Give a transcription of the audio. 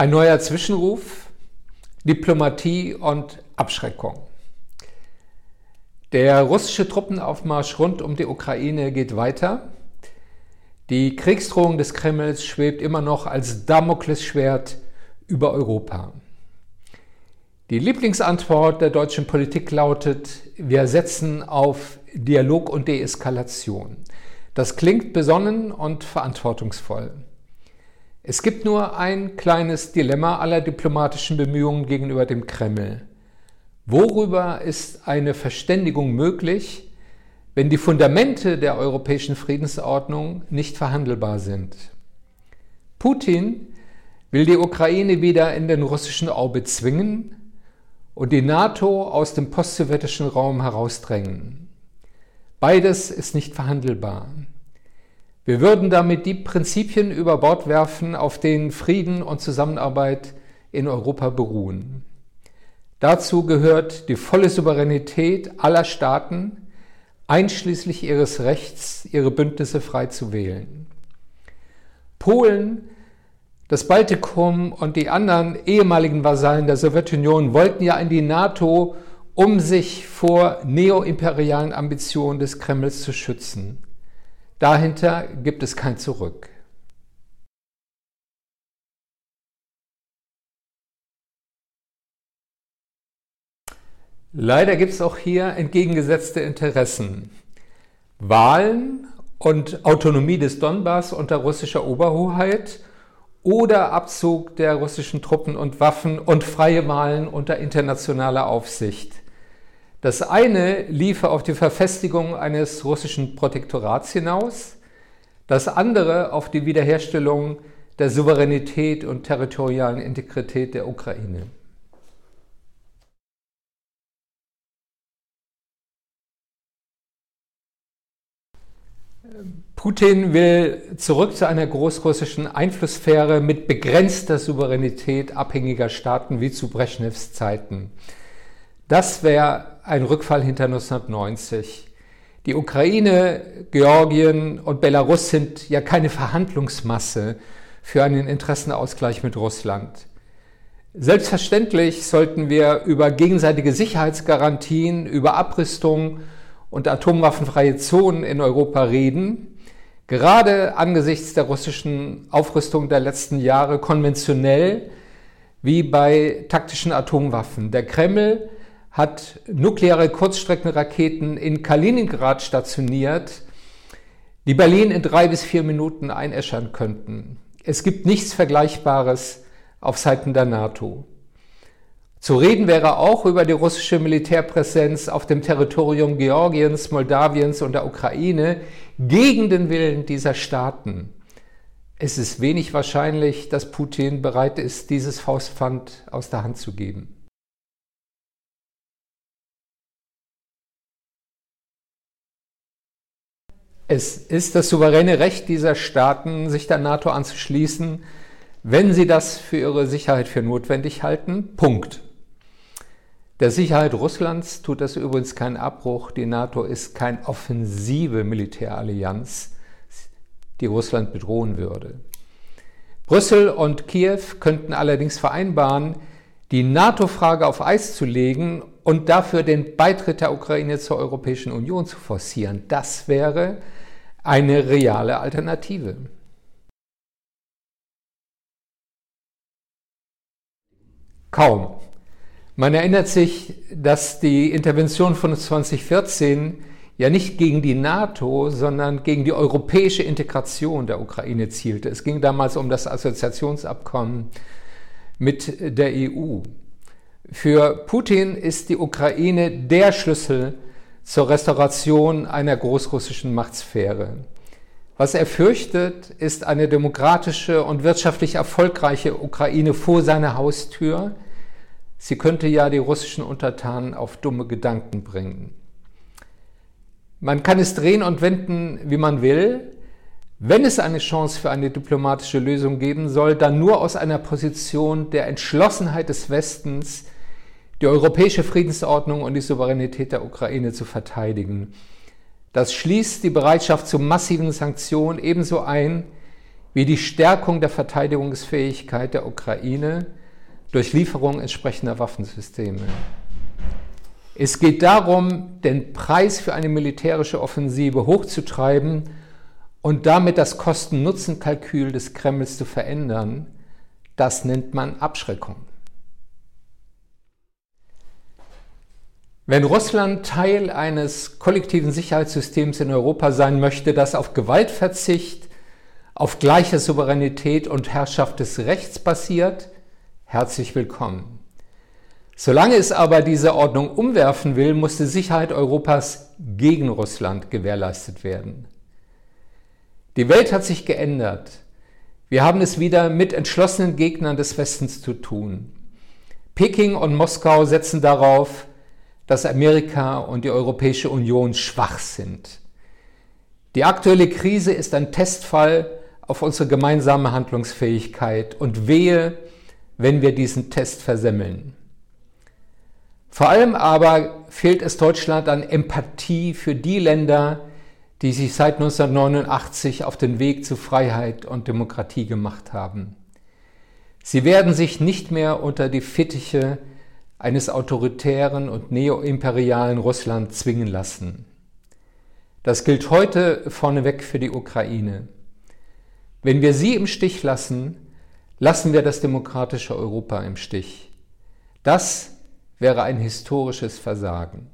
Ein neuer Zwischenruf, Diplomatie und Abschreckung. Der russische Truppenaufmarsch rund um die Ukraine geht weiter. Die Kriegsdrohung des Kremls schwebt immer noch als Damoklesschwert über Europa. Die Lieblingsantwort der deutschen Politik lautet, wir setzen auf Dialog und Deeskalation. Das klingt besonnen und verantwortungsvoll. Es gibt nur ein kleines Dilemma aller diplomatischen Bemühungen gegenüber dem Kreml. Worüber ist eine Verständigung möglich, wenn die Fundamente der europäischen Friedensordnung nicht verhandelbar sind? Putin will die Ukraine wieder in den russischen Orbit zwingen und die NATO aus dem postsowjetischen Raum herausdrängen. Beides ist nicht verhandelbar. Wir würden damit die Prinzipien über Bord werfen, auf denen Frieden und Zusammenarbeit in Europa beruhen. Dazu gehört die volle Souveränität aller Staaten, einschließlich ihres Rechts, ihre Bündnisse frei zu wählen. Polen, das Baltikum und die anderen ehemaligen Vasallen der Sowjetunion wollten ja in die NATO, um sich vor neoimperialen Ambitionen des Kremls zu schützen. Dahinter gibt es kein Zurück. Leider gibt es auch hier entgegengesetzte Interessen. Wahlen und Autonomie des Donbass unter russischer Oberhoheit oder Abzug der russischen Truppen und Waffen und freie Wahlen unter internationaler Aufsicht. Das eine liefe auf die Verfestigung eines russischen Protektorats hinaus, das andere auf die Wiederherstellung der Souveränität und territorialen Integrität der Ukraine. Putin will zurück zu einer großrussischen Einflusssphäre mit begrenzter Souveränität abhängiger Staaten wie zu Brezhnevs Zeiten. Das wäre ein Rückfall hinter 1990. Die Ukraine, Georgien und Belarus sind ja keine Verhandlungsmasse für einen Interessenausgleich mit Russland. Selbstverständlich sollten wir über gegenseitige Sicherheitsgarantien, über Abrüstung und atomwaffenfreie Zonen in Europa reden, gerade angesichts der russischen Aufrüstung der letzten Jahre konventionell wie bei taktischen Atomwaffen. Der Kreml hat nukleare Kurzstreckenraketen in Kaliningrad stationiert, die Berlin in drei bis vier Minuten einäschern könnten. Es gibt nichts Vergleichbares auf Seiten der NATO. Zu reden wäre auch über die russische Militärpräsenz auf dem Territorium Georgiens, Moldawiens und der Ukraine gegen den Willen dieser Staaten. Es ist wenig wahrscheinlich, dass Putin bereit ist, dieses Faustpfand aus der Hand zu geben. Es ist das souveräne Recht dieser Staaten, sich der NATO anzuschließen, wenn sie das für ihre Sicherheit für notwendig halten. Punkt. Der Sicherheit Russlands tut das übrigens keinen Abbruch. Die NATO ist keine offensive Militärallianz, die Russland bedrohen würde. Brüssel und Kiew könnten allerdings vereinbaren, die NATO-Frage auf Eis zu legen und dafür den Beitritt der Ukraine zur Europäischen Union zu forcieren. Das wäre eine reale Alternative. Kaum. Man erinnert sich, dass die Intervention von 2014 ja nicht gegen die NATO, sondern gegen die europäische Integration der Ukraine zielte. Es ging damals um das Assoziationsabkommen mit der EU. Für Putin ist die Ukraine der Schlüssel zur Restauration einer großrussischen Machtsphäre. Was er fürchtet, ist eine demokratische und wirtschaftlich erfolgreiche Ukraine vor seiner Haustür. Sie könnte ja die russischen Untertanen auf dumme Gedanken bringen. Man kann es drehen und wenden, wie man will. Wenn es eine Chance für eine diplomatische Lösung geben soll, dann nur aus einer Position der Entschlossenheit des Westens, die europäische Friedensordnung und die Souveränität der Ukraine zu verteidigen. Das schließt die Bereitschaft zu massiven Sanktionen ebenso ein wie die Stärkung der Verteidigungsfähigkeit der Ukraine durch Lieferung entsprechender Waffensysteme. Es geht darum, den Preis für eine militärische Offensive hochzutreiben und damit das Kosten-Nutzen-Kalkül des Kremls zu verändern. Das nennt man Abschreckung. Wenn Russland Teil eines kollektiven Sicherheitssystems in Europa sein möchte, das auf Gewaltverzicht, auf gleiche Souveränität und Herrschaft des Rechts basiert, herzlich willkommen. Solange es aber diese Ordnung umwerfen will, muss die Sicherheit Europas gegen Russland gewährleistet werden. Die Welt hat sich geändert. Wir haben es wieder mit entschlossenen Gegnern des Westens zu tun. Peking und Moskau setzen darauf, dass Amerika und die Europäische Union schwach sind. Die aktuelle Krise ist ein Testfall auf unsere gemeinsame Handlungsfähigkeit und wehe, wenn wir diesen Test versemmeln. Vor allem aber fehlt es Deutschland an Empathie für die Länder, die sich seit 1989 auf den Weg zu Freiheit und Demokratie gemacht haben. Sie werden sich nicht mehr unter die Fittiche eines autoritären und neoimperialen Russland zwingen lassen. Das gilt heute vorneweg für die Ukraine. Wenn wir sie im Stich lassen, lassen wir das demokratische Europa im Stich. Das wäre ein historisches Versagen.